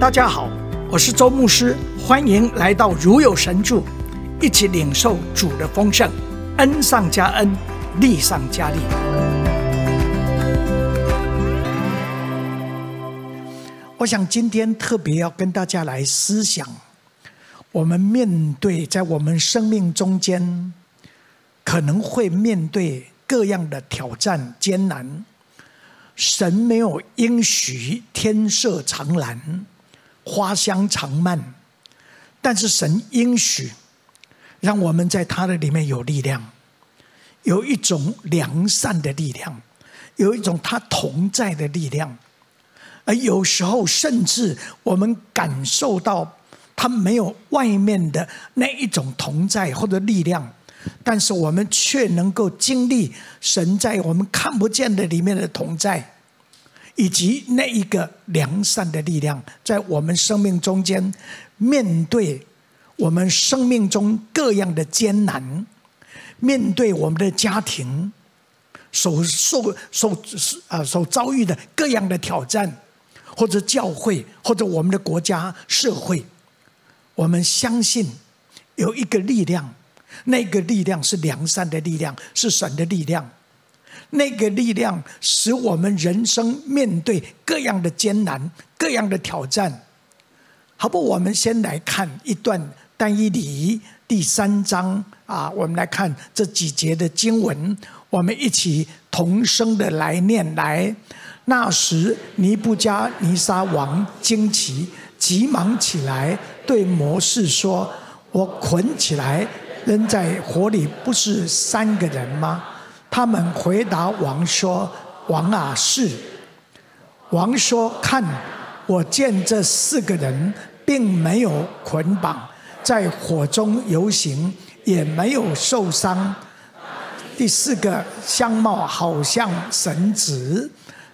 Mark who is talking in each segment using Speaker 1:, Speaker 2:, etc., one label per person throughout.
Speaker 1: 大家好，我是周牧师，欢迎来到如有神助，一起领受主的丰盛，恩上加恩，力上加力。我想今天特别要跟大家来思想，我们面对在我们生命中间，可能会面对各样的挑战艰难。神没有应许天色常蓝。花香常漫，但是神应许，让我们在他的里面有力量，有一种良善的力量，有一种他同在的力量，而有时候甚至我们感受到他没有外面的那一种同在或者力量，但是我们却能够经历神在我们看不见的里面的同在。以及那一个良善的力量，在我们生命中间，面对我们生命中各样的艰难，面对我们的家庭所受受啊所遭遇的各样的挑战，或者教会，或者我们的国家社会，我们相信有一个力量，那个力量是良善的力量，是神的力量。那个力量使我们人生面对各样的艰难、各样的挑战。好不，我们先来看一段但以理第三章啊，我们来看这几节的经文，我们一起同声的来念来。那时尼布加尼撒王惊奇，急忙起来对摩士说：“我捆起来扔在火里，不是三个人吗？”他们回答王说：“王啊，是。”王说：“看，我见这四个人并没有捆绑，在火中游行，也没有受伤。第四个相貌好像神子。”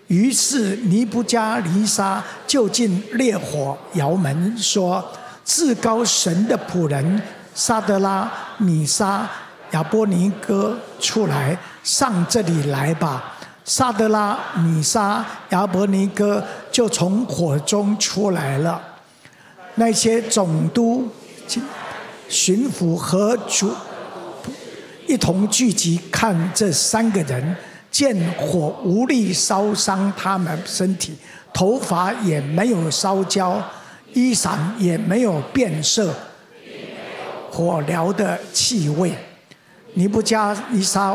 Speaker 1: 于是尼布加尼撒就近烈火窑门，说：“至高神的仆人沙德拉、米沙、亚波尼歌出来。”上这里来吧！萨德拉、米沙、亚伯尼歌就从火中出来了。那些总督、巡抚和主一同聚集，看这三个人，见火无力烧伤他们身体，头发也没有烧焦，衣裳也没有变色，火燎的气味。尼布加尼撒。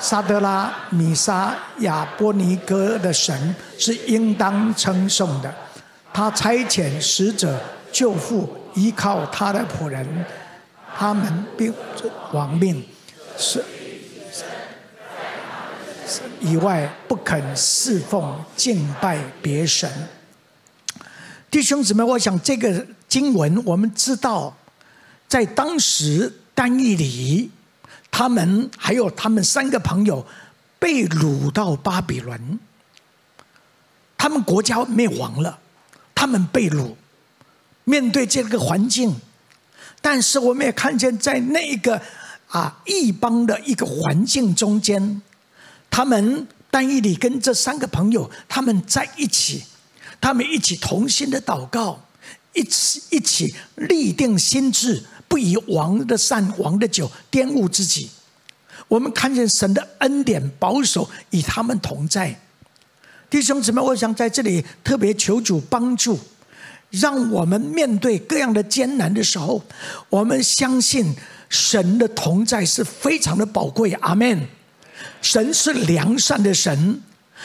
Speaker 1: 沙德拉、米沙、亚波尼歌的神是应当称颂的，他差遣使者救父依靠他的仆人，他们并亡命，是以外不肯侍奉敬拜别神。弟兄姊妹，我想这个经文我们知道，在当时但以理。他们还有他们三个朋友被掳到巴比伦，他们国家灭亡了，他们被掳，面对这个环境，但是我们也看见在那个啊异邦的一个环境中间，他们但以理跟这三个朋友他们在一起，他们一起同心的祷告，一起一起立定心志。不以王的膳、王的酒玷污自己。我们看见神的恩典保守与他们同在。弟兄姊妹，我想在这里特别求主帮助，让我们面对各样的艰难的时候，我们相信神的同在是非常的宝贵。阿门。神是良善的神。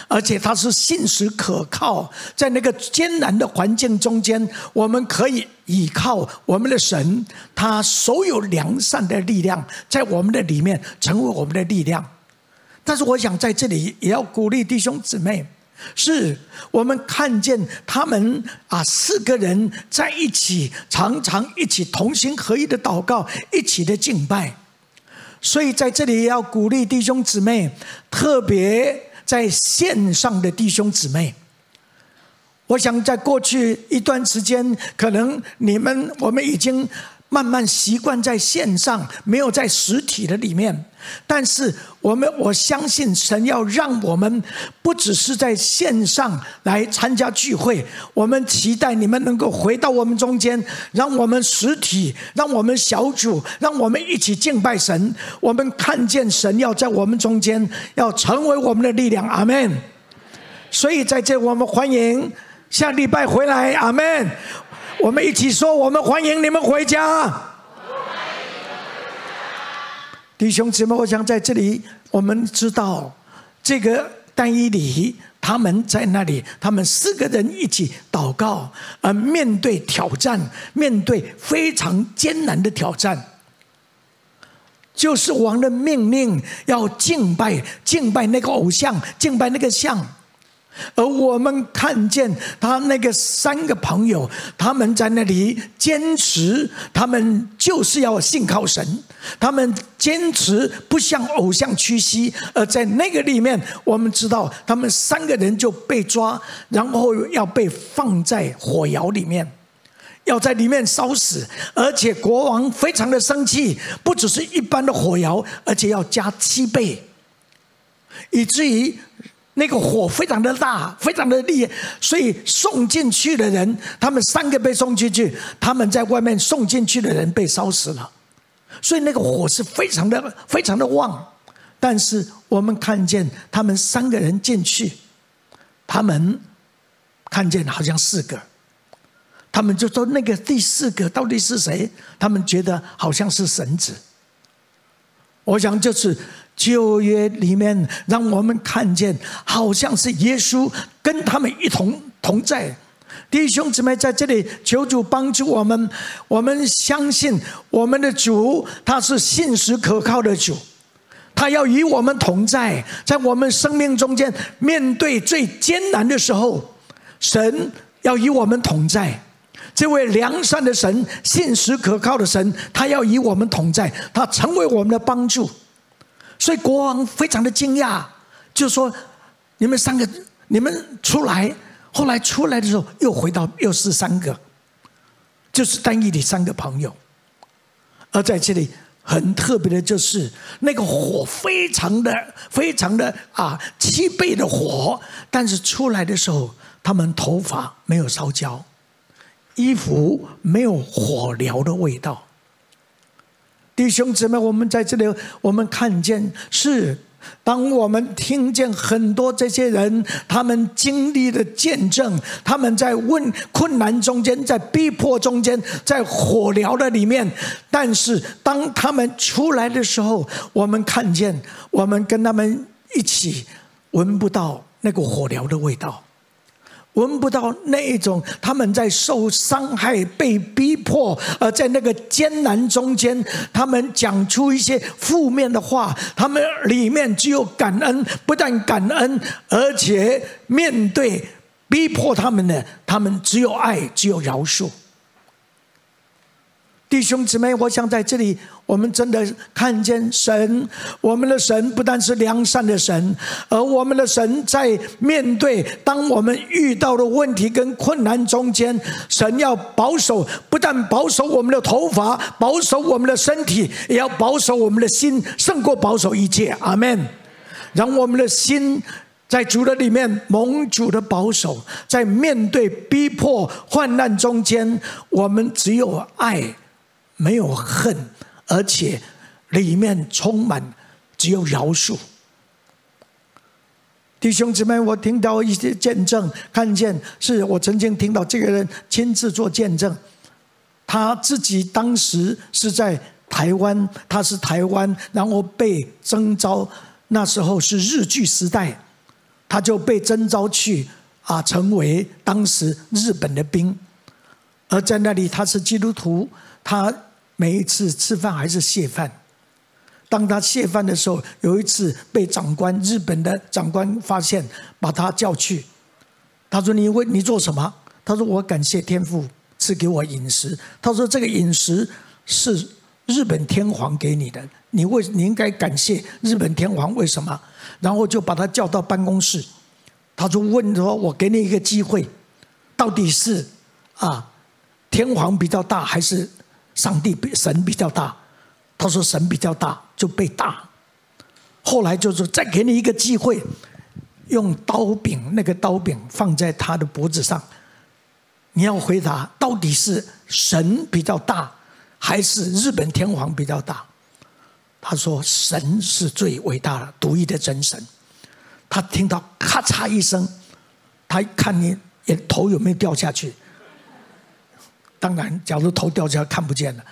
Speaker 1: 而且他是信实可靠，在那个艰难的环境中间，我们可以依靠我们的神，他所有良善的力量在我们的里面成为我们的力量。但是，我想在这里也要鼓励弟兄姊妹，是我们看见他们啊四个人在一起，常常一起同心合一的祷告，一起的敬拜。所以，在这里也要鼓励弟兄姊妹，特别。在线上的弟兄姊妹，我想在过去一段时间，可能你们我们已经慢慢习惯在线上，没有在实体的里面。但是我们我相信神要让我们不只是在线上来参加聚会，我们期待你们能够回到我们中间，让我们实体，让我们小组，让我们一起敬拜神。我们看见神要在我们中间，要成为我们的力量。阿门。所以在这，我们欢迎下礼拜回来。阿门。我们一起说：我们欢迎你们回家。弟兄姊妹，我想在这里，我们知道这个但以理他们在那里，他们四个人一起祷告，而面对挑战，面对非常艰难的挑战，就是王的命令要敬拜，敬拜那个偶像，敬拜那个像。而我们看见他那个三个朋友，他们在那里坚持，他们就是要信靠神，他们坚持不向偶像屈膝。而在那个里面，我们知道他们三个人就被抓，然后要被放在火窑里面，要在里面烧死。而且国王非常的生气，不只是一般的火窑，而且要加七倍，以至于。那个火非常的大，非常的厉害，所以送进去的人，他们三个被送进去，他们在外面送进去的人被烧死了，所以那个火是非常的非常的旺。但是我们看见他们三个人进去，他们看见好像四个，他们就说那个第四个到底是谁？他们觉得好像是神子。我想就是。旧约里面，让我们看见，好像是耶稣跟他们一同同在。弟兄姊妹，在这里求主帮助我们。我们相信我们的主，他是信实可靠的主，他要与我们同在，在我们生命中间，面对最艰难的时候，神要与我们同在。这位良善的神，信实可靠的神，他要与我们同在，他成为我们的帮助。所以国王非常的惊讶，就说：“你们三个，你们出来。”后来出来的时候，又回到又是三个，就是单一的三个朋友。而在这里很特别的就是，那个火非常的、非常的啊，七倍的火，但是出来的时候，他们头发没有烧焦，衣服没有火燎的味道。弟兄姊妹，我们在这里，我们看见是，当我们听见很多这些人他们经历的见证，他们在问困难中间，在逼迫中间，在火燎的里面，但是当他们出来的时候，我们看见，我们跟他们一起闻不到那个火燎的味道。闻不到那一种，他们在受伤害、被逼迫，而在那个艰难中间，他们讲出一些负面的话。他们里面只有感恩，不但感恩，而且面对逼迫他们的，他们只有爱，只有饶恕。弟兄姊妹，我想在这里，我们真的看见神，我们的神不但是良善的神，而我们的神在面对当我们遇到的问题跟困难中间，神要保守，不但保守我们的头发，保守我们的身体，也要保守我们的心，胜过保守一切。阿门。让我们的心在主的里面蒙主的保守，在面对逼迫患难中间，我们只有爱。没有恨，而且里面充满只有饶恕。弟兄姊妹，我听到一些见证，看见是我曾经听到这个人亲自做见证，他自己当时是在台湾，他是台湾，然后被征召，那时候是日据时代，他就被征召去啊，成为当时日本的兵，而在那里他是基督徒，他。每一次吃饭还是谢饭。当他谢饭的时候，有一次被长官，日本的长官发现，把他叫去。他说：“你为你做什么？”他说：“我感谢天父赐给我饮食。”他说：“这个饮食是日本天皇给你的，你为你应该感谢日本天皇。为什么？”然后就把他叫到办公室。他就问说：“我给你一个机会，到底是啊天皇比较大还是？”上帝比神比较大。他说神比较大，就被打。后来就是再给你一个机会，用刀柄，那个刀柄放在他的脖子上。你要回答，到底是神比较大，还是日本天皇比较大？他说神是最伟大的，独一的真神。他听到咔嚓一声，他看你，头有没有掉下去？当然，假如头掉下来看不见了。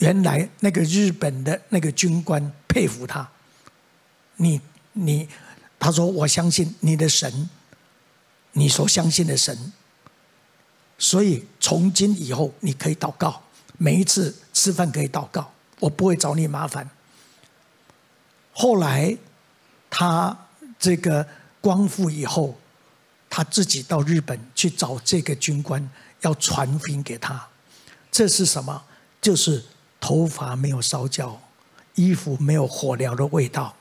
Speaker 1: 原来那个日本的那个军官佩服他。你你，他说我相信你的神，你所相信的神。所以从今以后你可以祷告，每一次吃饭可以祷告，我不会找你麻烦。后来他这个光复以后，他自己到日本去找这个军官，要传福音给他。这是什么？就是头发没有烧焦，衣服没有火燎的味道，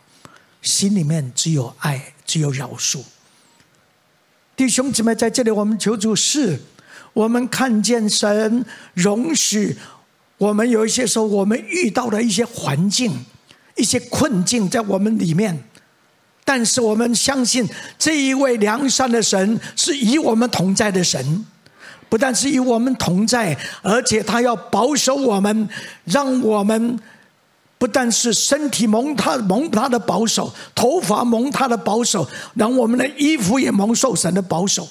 Speaker 1: 心里面只有爱，只有饶恕。弟兄姊妹，在这里我们求主是。我们看见神容许我们有一些时候，我们遇到的一些环境、一些困境在我们里面，但是我们相信这一位良善的神是与我们同在的神，不但是与我们同在，而且他要保守我们，让我们不但是身体蒙他蒙他的保守，头发蒙他的保守，让我们的衣服也蒙受神的保守。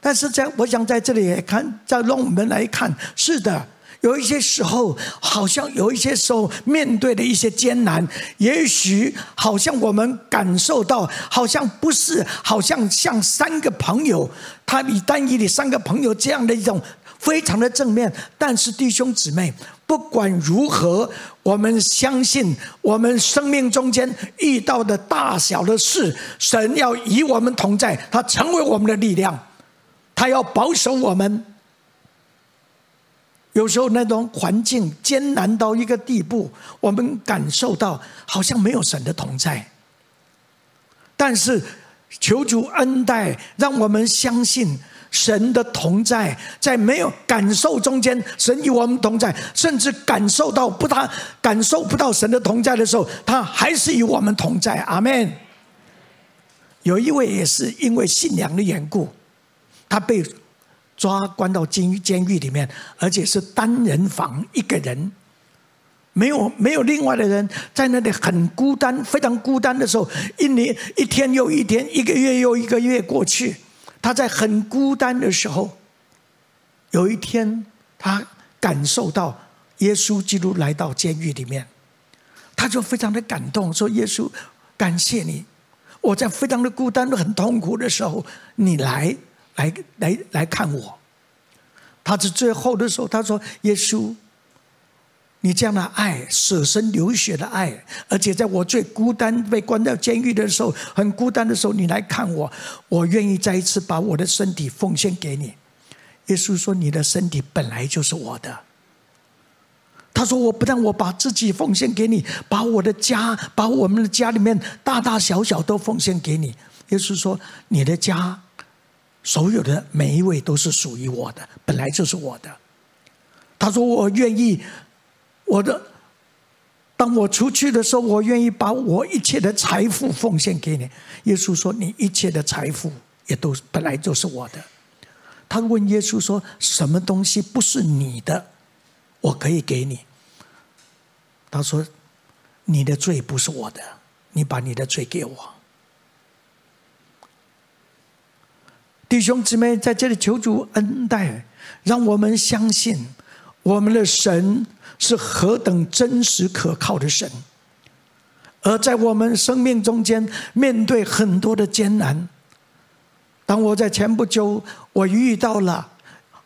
Speaker 1: 但是在我想在这里也看，再让我们来看，是的，有一些时候，好像有一些时候面对的一些艰难，也许好像我们感受到，好像不是，好像像三个朋友，他比单一的三个朋友这样的一种非常的正面。但是弟兄姊妹，不管如何，我们相信我们生命中间遇到的大小的事，神要与我们同在，他成为我们的力量。他要保守我们，有时候那种环境艰难到一个地步，我们感受到好像没有神的同在。但是求主恩待，让我们相信神的同在，在没有感受中间，神与我们同在，甚至感受到不大感受不到神的同在的时候，他还是与我们同在。阿门。有一位也是因为信仰的缘故。他被抓关到监监狱里面，而且是单人房，一个人，没有没有另外的人，在那里很孤单，非常孤单的时候，一年一天又一天，一个月又一个月过去，他在很孤单的时候，有一天他感受到耶稣基督来到监狱里面，他就非常的感动，说：“耶稣，感谢你，我在非常的孤单、很痛苦的时候，你来。”来来来看我，他是最后的时候，他说：“耶稣，你这样的爱，舍身流血的爱，而且在我最孤单、被关到监狱的时候，很孤单的时候，你来看我，我愿意再一次把我的身体奉献给你。”耶稣说：“你的身体本来就是我的。”他说：“我不但我把自己奉献给你，把我的家，把我们的家里面大大小小都奉献给你。”耶稣说：“你的家。”所有的每一位都是属于我的，本来就是我的。他说：“我愿意，我的，当我出去的时候，我愿意把我一切的财富奉献给你。”耶稣说：“你一切的财富也都本来就是我的。”他问耶稣说：“什么东西不是你的，我可以给你？”他说：“你的罪不是我的，你把你的罪给我。”弟兄姊妹，在这里求主恩待，让我们相信我们的神是何等真实可靠的神。而在我们生命中间，面对很多的艰难，当我在前不久，我遇到了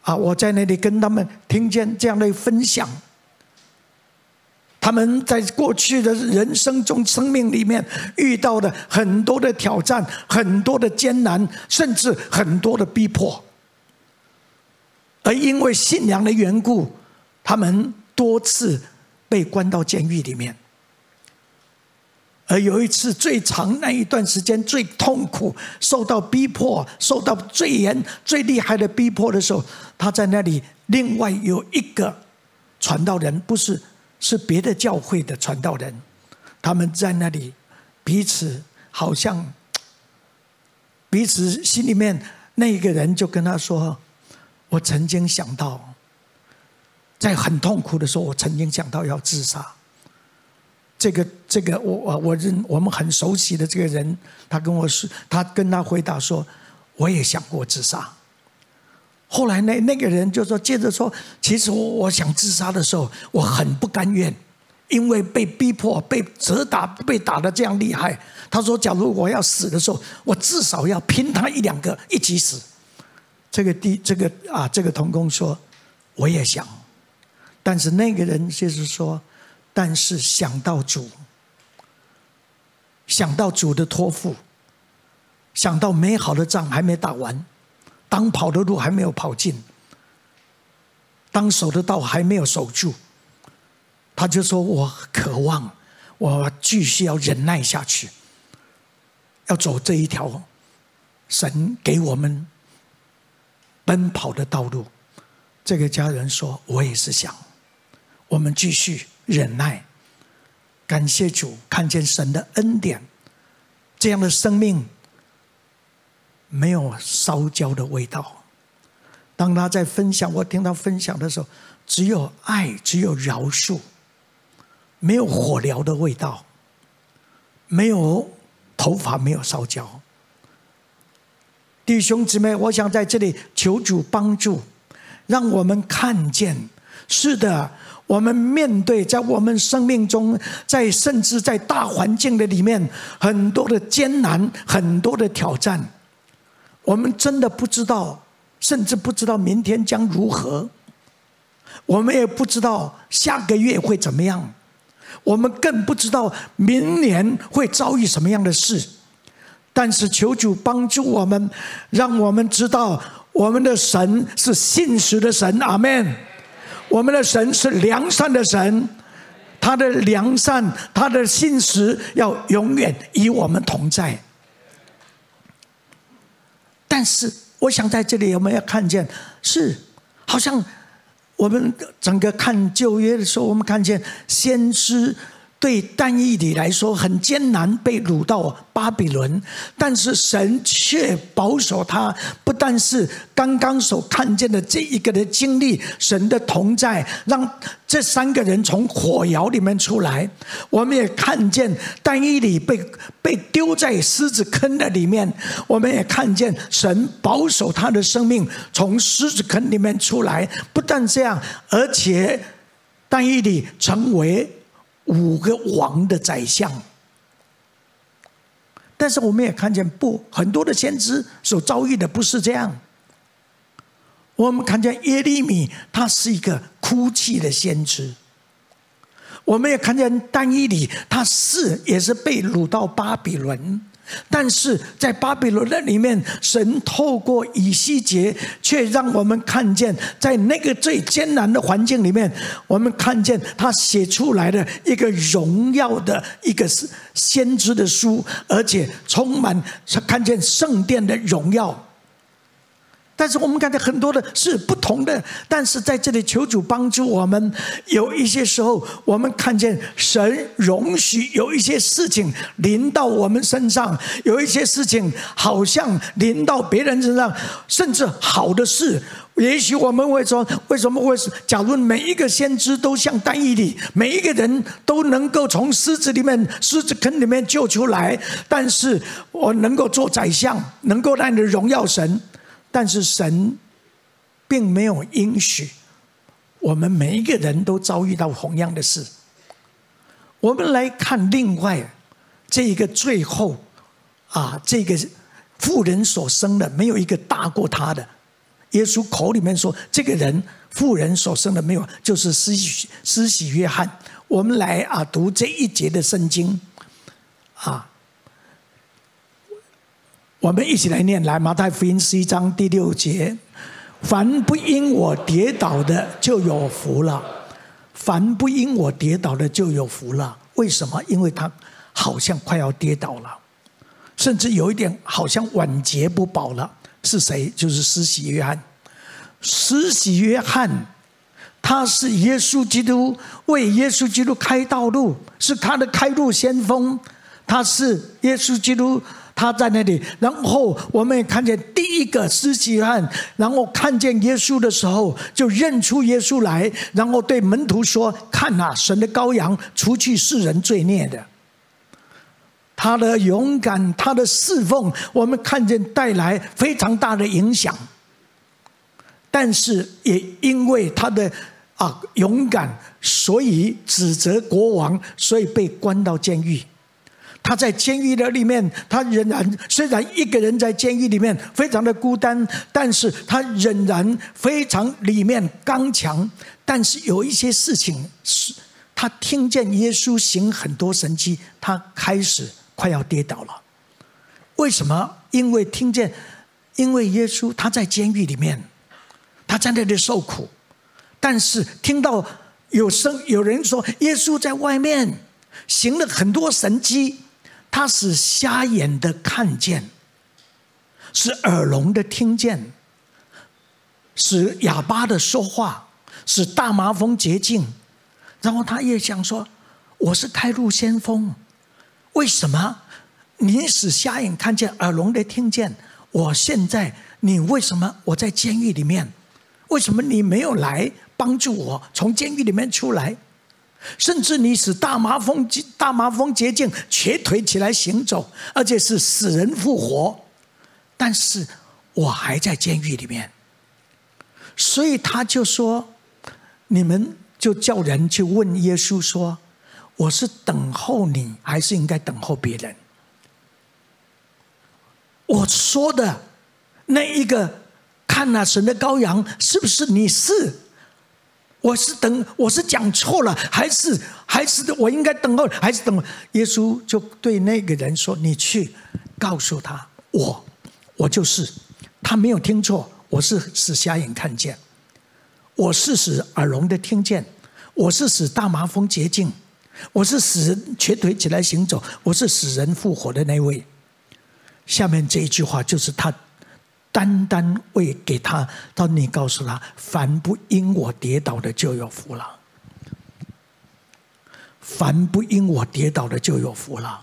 Speaker 1: 啊，我在那里跟他们听见这样的分享。他们在过去的人生中、生命里面遇到的很多的挑战、很多的艰难，甚至很多的逼迫，而因为信仰的缘故，他们多次被关到监狱里面。而有一次最长那一段时间最痛苦，受到逼迫，受到最严、最厉害的逼迫的时候，他在那里。另外有一个传道人，不是是别的教会的传道人，他们在那里彼此好像 彼此心里面那一个人就跟他说：“我曾经想到，在很痛苦的时候，我曾经想到要自杀。”这个这个我我我认我们很熟悉的这个人，他跟我说，他跟他回答说：“我也想过自杀。”后来那那个人就说，接着说，其实我我想自杀的时候，我很不甘愿，因为被逼迫、被责打、被打的这样厉害。他说，假如我要死的时候，我至少要拼他一两个一起死。这个第这个啊，这个童工说，我也想，但是那个人就是说，但是想到主，想到主的托付，想到美好的仗还没打完。当跑的路还没有跑尽，当守的道还没有守住，他就说：“我渴望，我继续要忍耐下去，要走这一条神给我们奔跑的道路。”这个家人说：“我也是想，我们继续忍耐，感谢主，看见神的恩典，这样的生命。”没有烧焦的味道。当他在分享，我听他分享的时候，只有爱，只有饶恕，没有火燎的味道，没有头发没有烧焦。弟兄姊妹，我想在这里求主帮助，让我们看见，是的，我们面对在我们生命中，在甚至在大环境的里面，很多的艰难，很多的挑战。我们真的不知道，甚至不知道明天将如何。我们也不知道下个月会怎么样，我们更不知道明年会遭遇什么样的事。但是求主帮助我们，让我们知道我们的神是信实的神。阿门。我们的神是良善的神，他的良善，他的信实要永远与我们同在。但是，我想在这里有没有看见，是好像我们整个看旧约的时候，我们看见先知。对但以理来说很艰难，被掳到巴比伦，但是神却保守他。不但是刚刚所看见的这一个的经历，神的同在，让这三个人从火窑里面出来。我们也看见但以理被被丢在狮子坑的里面，我们也看见神保守他的生命从狮子坑里面出来。不但这样，而且但以理成为。五个王的宰相，但是我们也看见不很多的先知所遭遇的不是这样。我们看见耶利米，他是一个哭泣的先知。我们也看见但以理，他是也是被掳到巴比伦。但是在巴比伦的里面，神透过以西结，却让我们看见，在那个最艰难的环境里面，我们看见他写出来的一个荣耀的一个先知的书，而且充满看见圣殿的荣耀。但是我们看到很多的是不同的，但是在这里求主帮助我们。有一些时候，我们看见神容许有一些事情临到我们身上，有一些事情好像临到别人身上，甚至好的事，也许我们会说：为什么会是？假如每一个先知都像但以理，每一个人都能够从狮子里面、狮子坑里面救出来，但是我能够做宰相，能够让你荣耀神。但是神并没有应许我们每一个人都遭遇到同样的事。我们来看另外这一个最后啊，这个妇人所生的没有一个大过他的。耶稣口里面说，这个人妇人所生的没有，就是施洗施洗约翰。我们来啊读这一节的圣经啊。我们一起来念，来马太福音十一章第六节：凡不因我跌倒的，就有福了；凡不因我跌倒的，就有福了。为什么？因为他好像快要跌倒了，甚至有一点好像晚节不保了。是谁？就是施洗约翰。施洗约翰，他是耶稣基督为耶稣基督开道路，是他的开路先锋。他是耶稣基督。他在那里，然后我们也看见第一个施洗约翰，然后看见耶稣的时候，就认出耶稣来，然后对门徒说：“看呐，神的羔羊，除去世人罪孽的。”他的勇敢，他的侍奉，我们看见带来非常大的影响。但是也因为他的啊勇敢，所以指责国王，所以被关到监狱。他在监狱的里面，他仍然虽然一个人在监狱里面非常的孤单，但是他仍然非常里面刚强。但是有一些事情是，他听见耶稣行很多神迹，他开始快要跌倒了。为什么？因为听见，因为耶稣他在监狱里面，他在那里受苦，但是听到有声有人说耶稣在外面行了很多神迹。他使瞎眼的看见，使耳聋的听见，使哑巴的说话，使大麻风洁净。然后他也想说：“我是开路先锋，为什么你使瞎眼看见，耳聋的听见？我现在你为什么我在监狱里面？为什么你没有来帮助我从监狱里面出来？”甚至你使大麻风大麻风洁净，瘸腿起来行走，而且是死人复活，但是我还在监狱里面，所以他就说：“你们就叫人去问耶稣说，我是等候你，还是应该等候别人？”我说的那一个看那神的羔羊，是不是你是？我是等，我是讲错了，还是还是我应该等候，还是等？耶稣就对那个人说：“你去告诉他，我我就是。”他没有听错，我是使瞎眼看见，我是使耳聋的听见，我是使大麻风洁净，我是使人瘸腿起来行走，我是使人复活的那位。下面这一句话就是他。单单为给他，当你告诉他，凡不因我跌倒的就有福了。凡不因我跌倒的就有福了。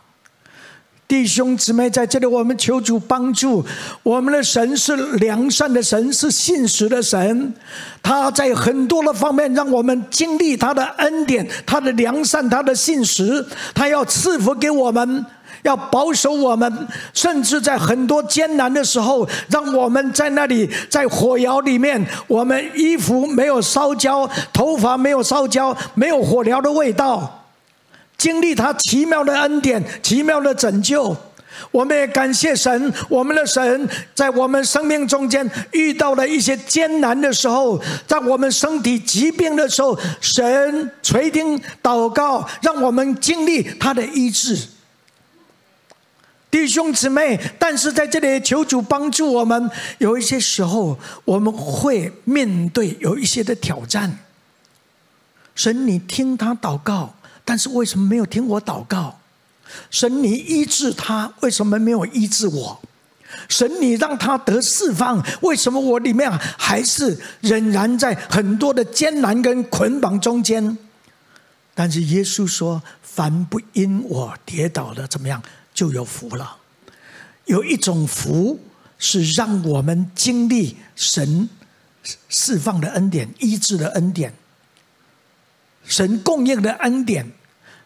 Speaker 1: 弟兄姊妹，在这里我们求主帮助。我们的神是良善的神，是信实的神。他在很多的方面让我们经历他的恩典，他的良善，他的信实。他要赐福给我们。要保守我们，甚至在很多艰难的时候，让我们在那里，在火窑里面，我们衣服没有烧焦，头发没有烧焦，没有火燎的味道，经历他奇妙的恩典、奇妙的拯救。我们也感谢神，我们的神在我们生命中间遇到了一些艰难的时候，在我们身体疾病的时候，神垂听祷告，让我们经历他的医治。弟兄姊妹，但是在这里求主帮助我们。有一些时候，我们会面对有一些的挑战。神，你听他祷告，但是为什么没有听我祷告？神，你医治他，为什么没有医治我？神，你让他得释放，为什么我里面还是仍然在很多的艰难跟捆绑中间？但是耶稣说：“凡不因我跌倒的，怎么样？”就有福了。有一种福是让我们经历神释放的恩典、医治的恩典、神供应的恩典。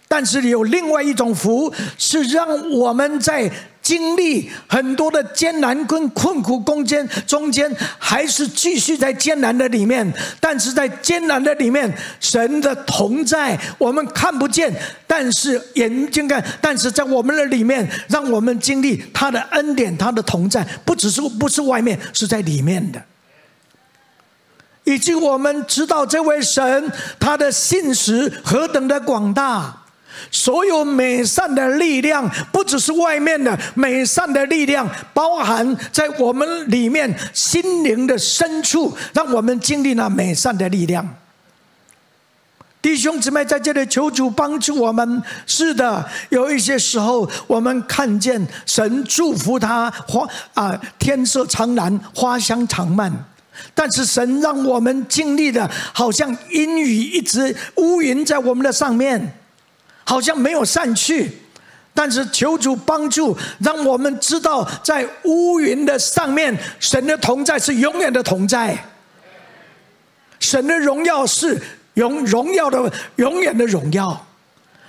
Speaker 1: 但是有另外一种福，是让我们在经历很多的艰难跟困苦攻坚，中间还是继续在艰难的里面。但是在艰难的里面，神的同在我们看不见，但是眼睛看。但是在我们的里面，让我们经历他的恩典，他的同在，不只是不是外面，是在里面的。以及我们知道这位神他的信实何等的广大。所有美善的力量，不只是外面的美善的力量，包含在我们里面心灵的深处，让我们经历了美善的力量。弟兄姊妹在这里求主帮助我们。是的，有一些时候我们看见神祝福他花啊，天色苍蓝，花香长漫。但是神让我们经历的，好像阴雨一直乌云在我们的上面，好像没有散去。但是求主帮助，让我们知道，在乌云的上面，神的同在是永远的同在。神的荣耀是荣荣耀的永远的荣耀，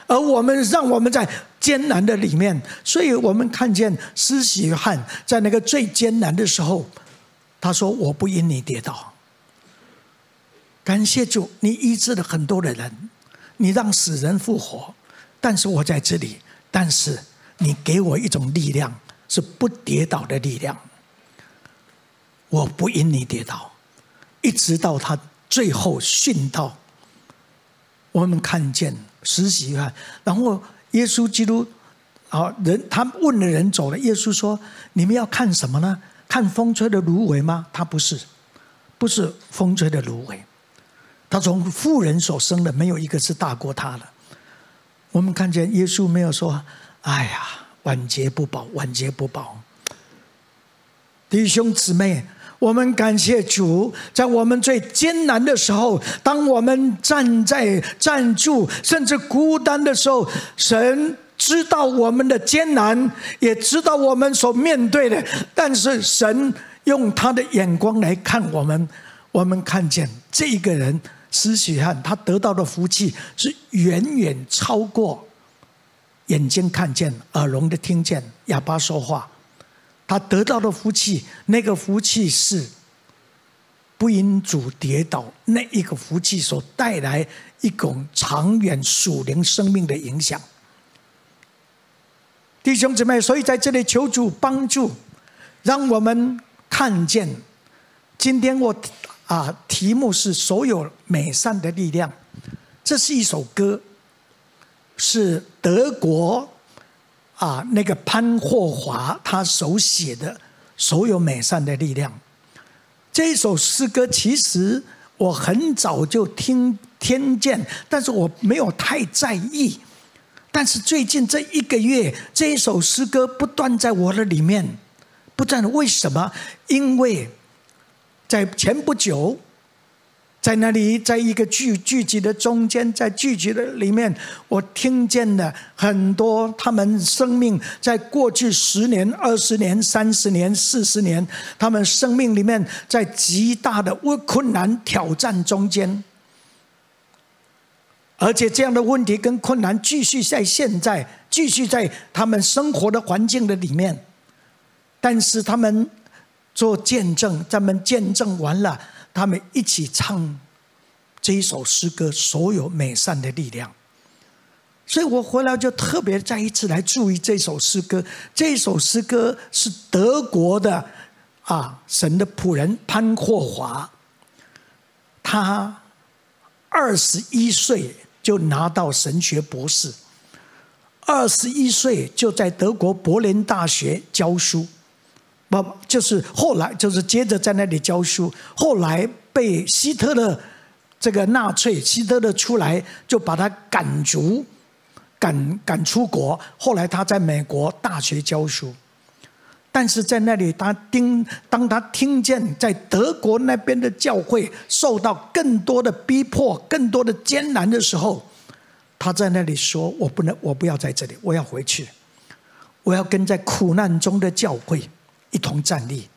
Speaker 1: 而我们让我们在艰难的里面，所以我们看见施洗约翰在那个最艰难的时候，他说：“我不因你跌倒。”感谢主，你医治了很多的人，你让死人复活，但是我在这里。但是你给我一种力量，是不跌倒的力量。我不因你跌倒，一直到他最后殉道。我们看见实习啊，然后耶稣基督啊，人他问的人走了。耶稣说：“你们要看什么呢？看风吹的芦苇吗？他不是，不是风吹的芦苇。他从妇人所生的，没有一个是大过他的。”我们看见耶稣没有说：“哎呀，晚节不保，晚节不保。”弟兄姊妹，我们感谢主，在我们最艰难的时候，当我们站在站住，甚至孤单的时候，神知道我们的艰难，也知道我们所面对的，但是神用他的眼光来看我们，我们看见这个人。施洗约翰，他得到的福气是远远超过眼睛看见、耳聋的听见、哑巴说话。他得到的福气，那个福气是不因主跌倒，那一个福气所带来一种长远属灵生命的影响。弟兄姊妹，所以在这里求主帮助，让我们看见今天我。啊，题目是所有美善的力量，这是一首歌，是德国啊那个潘霍华他手写的所有美善的力量。这一首诗歌其实我很早就听听见，但是我没有太在意。但是最近这一个月，这一首诗歌不断在我的里面，不断的。为什么？因为。在前不久，在那里，在一个聚聚集的中间，在聚集的里面，我听见了很多他们生命在过去十年、二十年、三十年、四十年，他们生命里面在极大的困难挑战中间，而且这样的问题跟困难继续在现在，继续在他们生活的环境的里面，但是他们。做见证，咱们见证完了，他们一起唱这一首诗歌，所有美善的力量。所以我回来就特别再一次来注意这首诗歌。这首诗歌是德国的啊，神的仆人潘霍华，他二十一岁就拿到神学博士，二十一岁就在德国柏林大学教书。不，就是后来，就是接着在那里教书。后来被希特勒这个纳粹，希特勒出来就把他赶逐，赶赶出国。后来他在美国大学教书，但是在那里，他听当他听见在德国那边的教会受到更多的逼迫、更多的艰难的时候，他在那里说：“我不能，我不要在这里，我要回去，我要跟在苦难中的教会。”一同站立。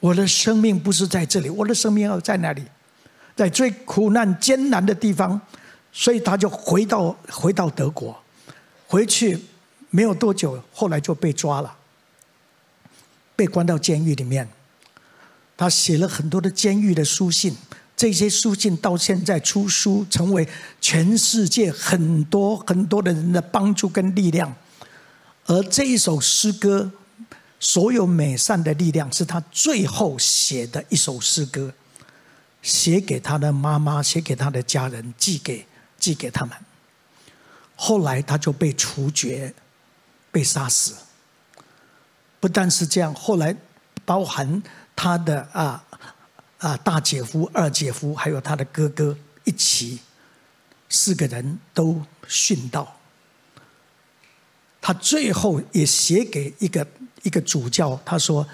Speaker 1: 我的生命不是在这里，我的生命要在哪里？在最苦难艰难的地方，所以他就回到回到德国，回去没有多久，后来就被抓了，被关到监狱里面。他写了很多的监狱的书信，这些书信到现在出书，成为全世界很多很多的人的帮助跟力量。而这一首诗歌。所有美善的力量是他最后写的一首诗歌，写给他的妈妈，写给他的家人，寄给寄给他们。后来他就被处决，被杀死。不但是这样，后来包含他的啊啊大姐夫、二姐夫，还有他的哥哥，一起，四个人都殉道。他最后也写给一个一个主教，他说：“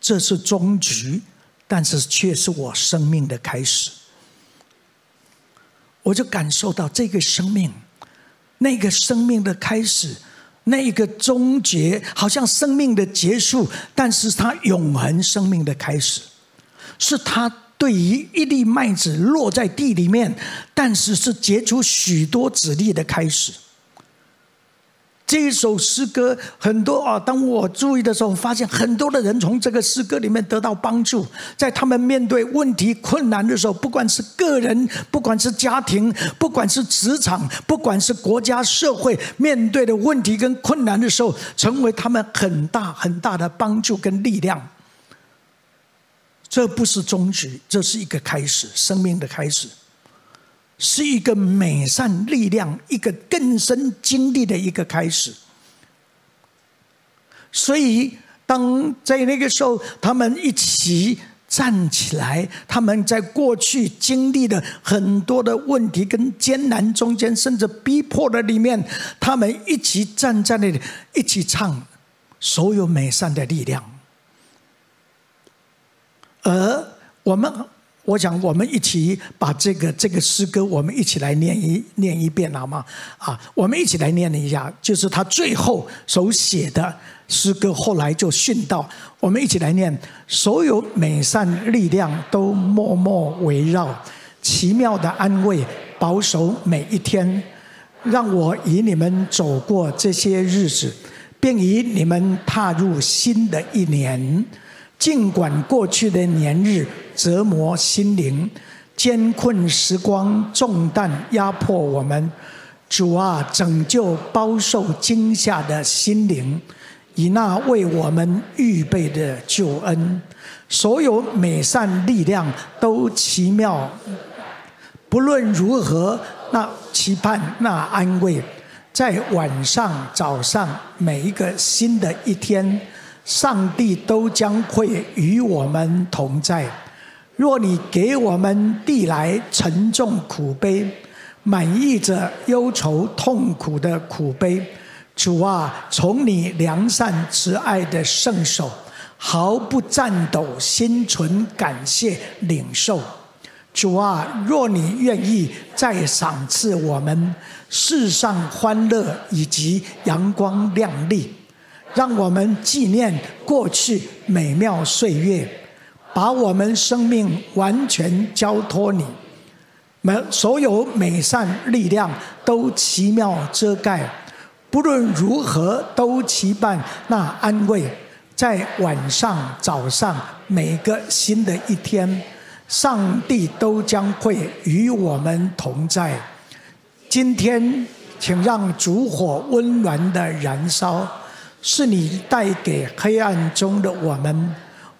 Speaker 1: 这是终局，但是却是我生命的开始。”我就感受到这个生命，那个生命的开始，那一个终结，好像生命的结束，但是他永恒生命的开始，是他。对于一粒麦子落在地里面，但是是结出许多子粒的开始。这一首诗歌很多啊，当我注意的时候，发现很多的人从这个诗歌里面得到帮助，在他们面对问题困难的时候，不管是个人，不管是家庭，不管是职场，不管是国家社会面对的问题跟困难的时候，成为他们很大很大的帮助跟力量。这不是终局，这是一个开始，生命的开始，是一个美善力量，一个更深经历的一个开始。所以，当在那个时候，他们一起站起来，他们在过去经历的很多的问题跟艰难中间，甚至逼迫的里面，他们一起站在那里，一起唱所有美善的力量。而我们，我想我们一起把这个这个诗歌，我们一起来念一念一遍，好吗？啊，我们一起来念一下，就是他最后手写的诗歌，后来就殉道。我们一起来念：所有美善力量都默默围绕，奇妙的安慰保守每一天，让我与你们走过这些日子，并与你们踏入新的一年。尽管过去的年日折磨心灵，艰困时光重担压迫我们，主啊，拯救饱受惊吓的心灵，以那为我们预备的救恩，所有美善力量都奇妙。不论如何，那期盼那安慰，在晚上早上每一个新的一天。上帝都将会与我们同在。若你给我们递来沉重苦悲，满溢着忧愁痛苦的苦悲，主啊，从你良善慈爱的圣手，毫不颤抖，心存感谢领受。主啊，若你愿意再赏赐我们世上欢乐以及阳光亮丽。让我们纪念过去美妙岁月，把我们生命完全交托你。每所有美善力量都奇妙遮盖，不论如何都期盼那安慰。在晚上、早上，每个新的一天，上帝都将会与我们同在。今天，请让烛火温暖地燃烧。是你带给黑暗中的我们，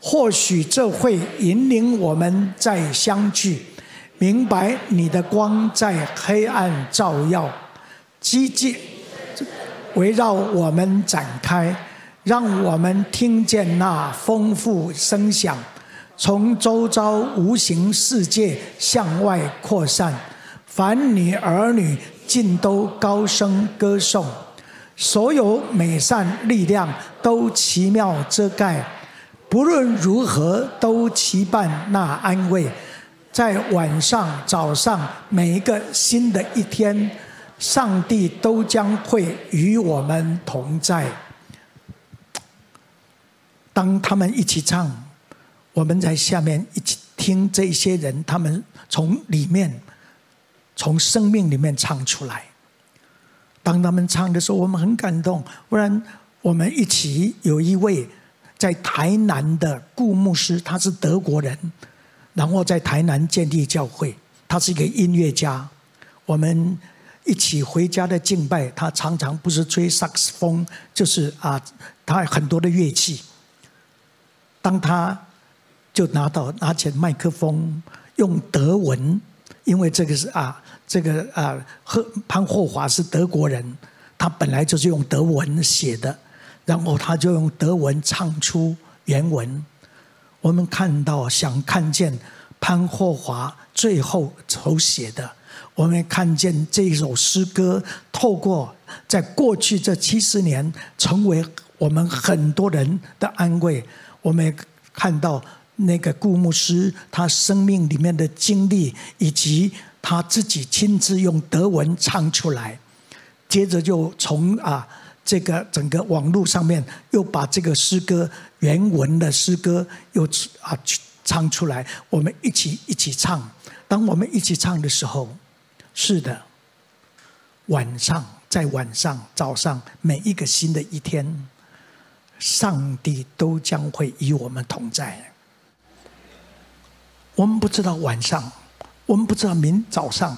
Speaker 1: 或许这会引领我们再相聚，明白你的光在黑暗照耀，积极围绕我们展开，让我们听见那丰富声响，从周遭无形世界向外扩散，凡你儿女尽都高声歌颂。所有美善力量都奇妙遮盖，不论如何都期盼那安慰，在晚上、早上每一个新的一天，上帝都将会与我们同在。当他们一起唱，我们在下面一起听这些人，他们从里面、从生命里面唱出来。当他们唱的时候，我们很感动。不然，我们一起有一位在台南的顾牧师，他是德国人，然后在台南建立教会。他是一个音乐家。我们一起回家的敬拜，他常常不是吹萨克斯风，就是啊，他很多的乐器。当他就拿到拿起麦克风，用德文，因为这个是啊。这个啊，赫潘霍华是德国人，他本来就是用德文写的，然后他就用德文唱出原文。我们看到，想看见潘霍华最后手写的。我们看见这首诗歌，透过在过去这七十年，成为我们很多人的安慰。我们看到那个顾牧师他生命里面的经历，以及他自己亲自用德文唱出来。接着就从啊这个整个网络上面又把这个诗歌原文的诗歌又啊唱出来，我们一起一起唱。当我们一起唱的时候。是的，晚上在晚上早上，每一个新的一天，上帝都将会与我们同在。我们不知道晚上，我们不知道明早上，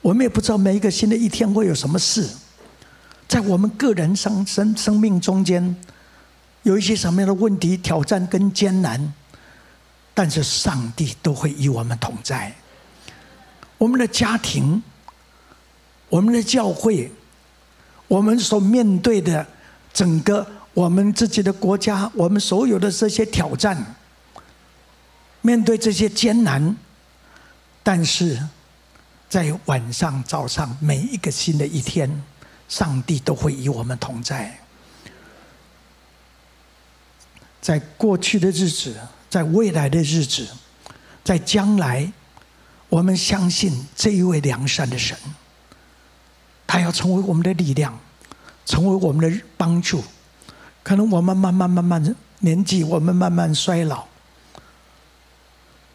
Speaker 1: 我们也不知道每一个新的一天会有什么事，在我们个人生生生命中间，有一些什么样的问题、挑战跟艰难，但是上帝都会与我们同在。我们的家庭，我们的教会，我们所面对的整个我们自己的国家，我们所有的这些挑战，面对这些艰难，但是在晚上、早上，每一个新的一天，上帝都会与我们同在。在过去的日子，在未来的日子，在将来。我们相信这一位良善的神，他要成为我们的力量，成为我们的帮助。可能我们慢慢慢慢年纪，我们慢慢衰老。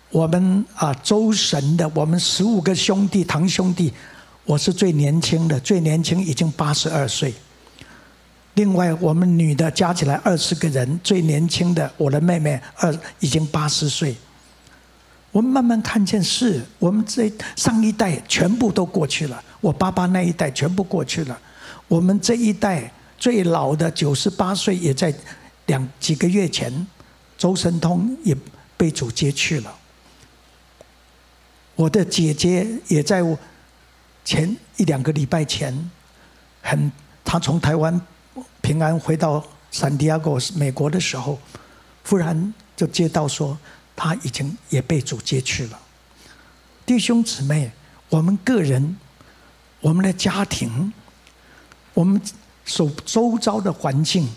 Speaker 1: 我们啊，周神的，我们十五个兄弟堂兄弟，我是最年轻的，最年轻已经八十二岁。另外，我们女的加起来二十个人，最年轻的我的妹妹二已经八十岁。我们慢慢看见，是我们这上一代全部都过去了，我爸爸那一代全部过去了。我们这一代最老的九十八岁，也在两几个月前，周神通也被主接去了。我的姐姐也在我前一两个礼拜前，很，他从台湾平安回到圣地亚哥美国的时候，忽然就接到说。他已经也被主接去了，弟兄姊妹，我们个人、我们的家庭、我们所周遭的环境、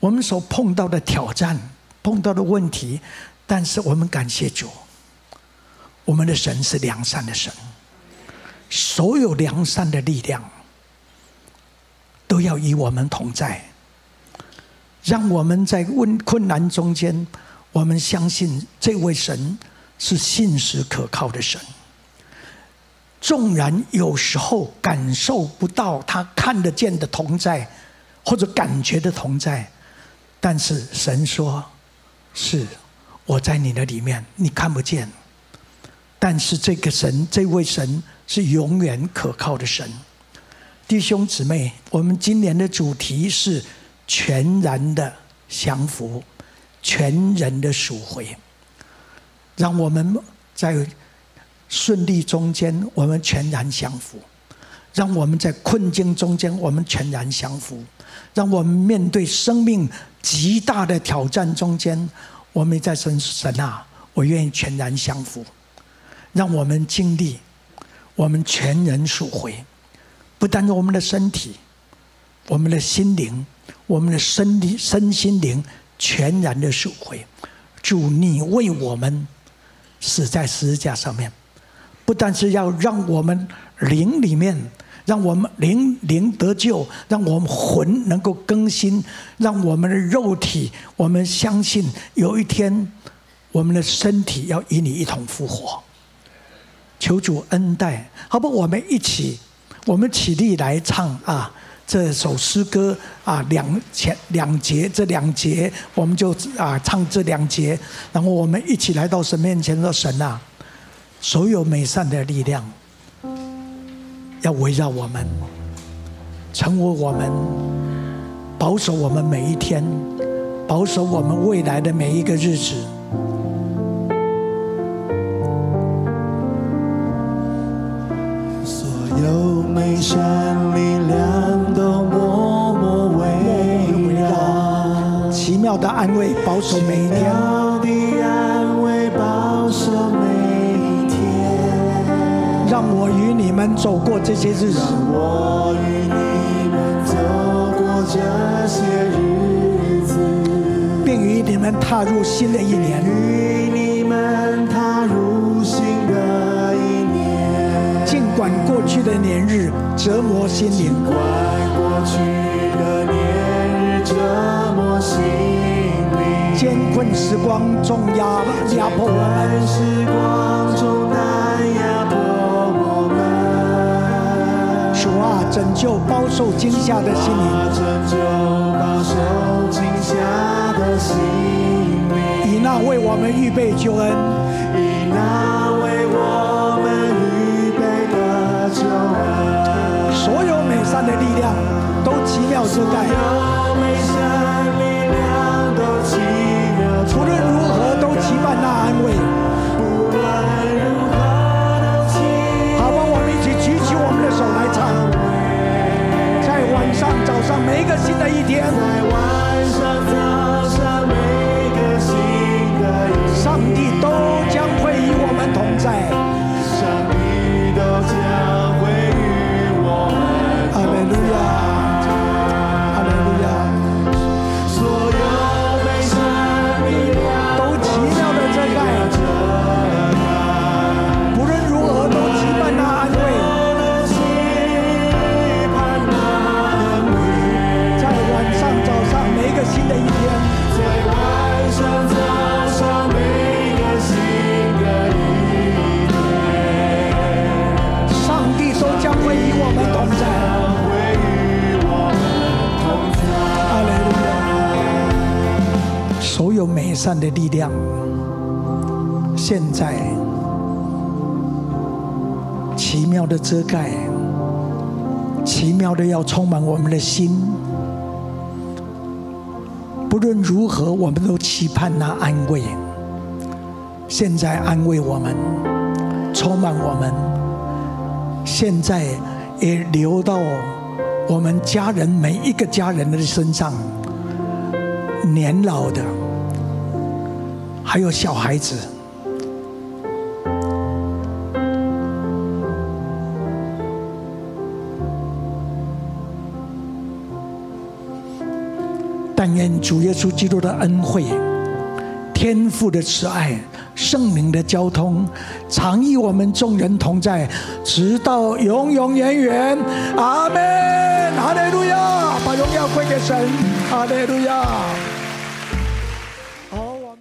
Speaker 1: 我们所碰到的挑战、碰到的问题，但是我们感谢主，我们的神是良善的神，所有良善的力量都要与我们同在，让我们在问困难中间。我们相信这位神是信实可靠的神，纵然有时候感受不到他看得见的同在，或者感觉的同在，但是神说：“是我在你的里面，你看不见。”但是这个神，这位神是永远可靠的神。弟兄姊妹，我们今年的主题是全然的降服。全人的赎回，让我们在顺利中间，我们全然降服；让我们在困境中间，我们全然降服；让我们面对生命极大的挑战中间，我们在神神啊，我愿意全然降服。让我们经历我们全人赎回，不单是我们的身体，我们的心灵，我们的身体身心灵。全然的赎回，主，你为我们死在十字架上面，不但是要让我们灵里面，让我们灵灵得救，让我们魂能够更新，让我们的肉体，我们相信有一天，我们的身体要与你一同复活。求主恩待，好不？我们一起，我们起立来唱啊。这首诗歌啊，两前两节，这两节我们就啊唱这两节，然后我们一起来到神面前说：“神啊，所有美善的力量要围绕我们，成为我们，保守我们每一天，保守我们未来的每一个日子。有美善力量。”奇妙的安慰，保守每一天。让我与你们走过这些日子。
Speaker 2: 让我与你们走过这些日子，
Speaker 1: 并与你们踏入新的一年。过去的年日折磨心灵，
Speaker 2: 尽管过去的年日折磨心灵，
Speaker 1: 艰困时光中压压迫我们，
Speaker 2: 时光中难压迫我们。
Speaker 1: 主啊，拯救饱受惊吓的心灵，
Speaker 2: 拯救饱受惊吓的心灵，
Speaker 1: 以那为我们预备救恩，
Speaker 2: 以那为我的
Speaker 1: 力量都奇妙遮盖，
Speaker 2: 所有美善力量都奇妙遮盖，
Speaker 1: 无论如何都期盼那安慰。好，吧我们一起举起我们的手来唱，在晚上、早上，每一个新的一天，
Speaker 2: 善
Speaker 1: 的力量，现在奇妙的遮盖，奇妙的要充满我们的心。不论如何，我们都期盼那安慰。现在安慰我们，充满我们。现在也流到我们家人每一个家人的身上，年老的，还有小孩子。但愿主耶稣基督的恩惠、天父的慈爱、圣灵的交通，常与我们众人同在，直到永永远远。阿门！哈利路亚！把荣耀归给神。哈利路亚！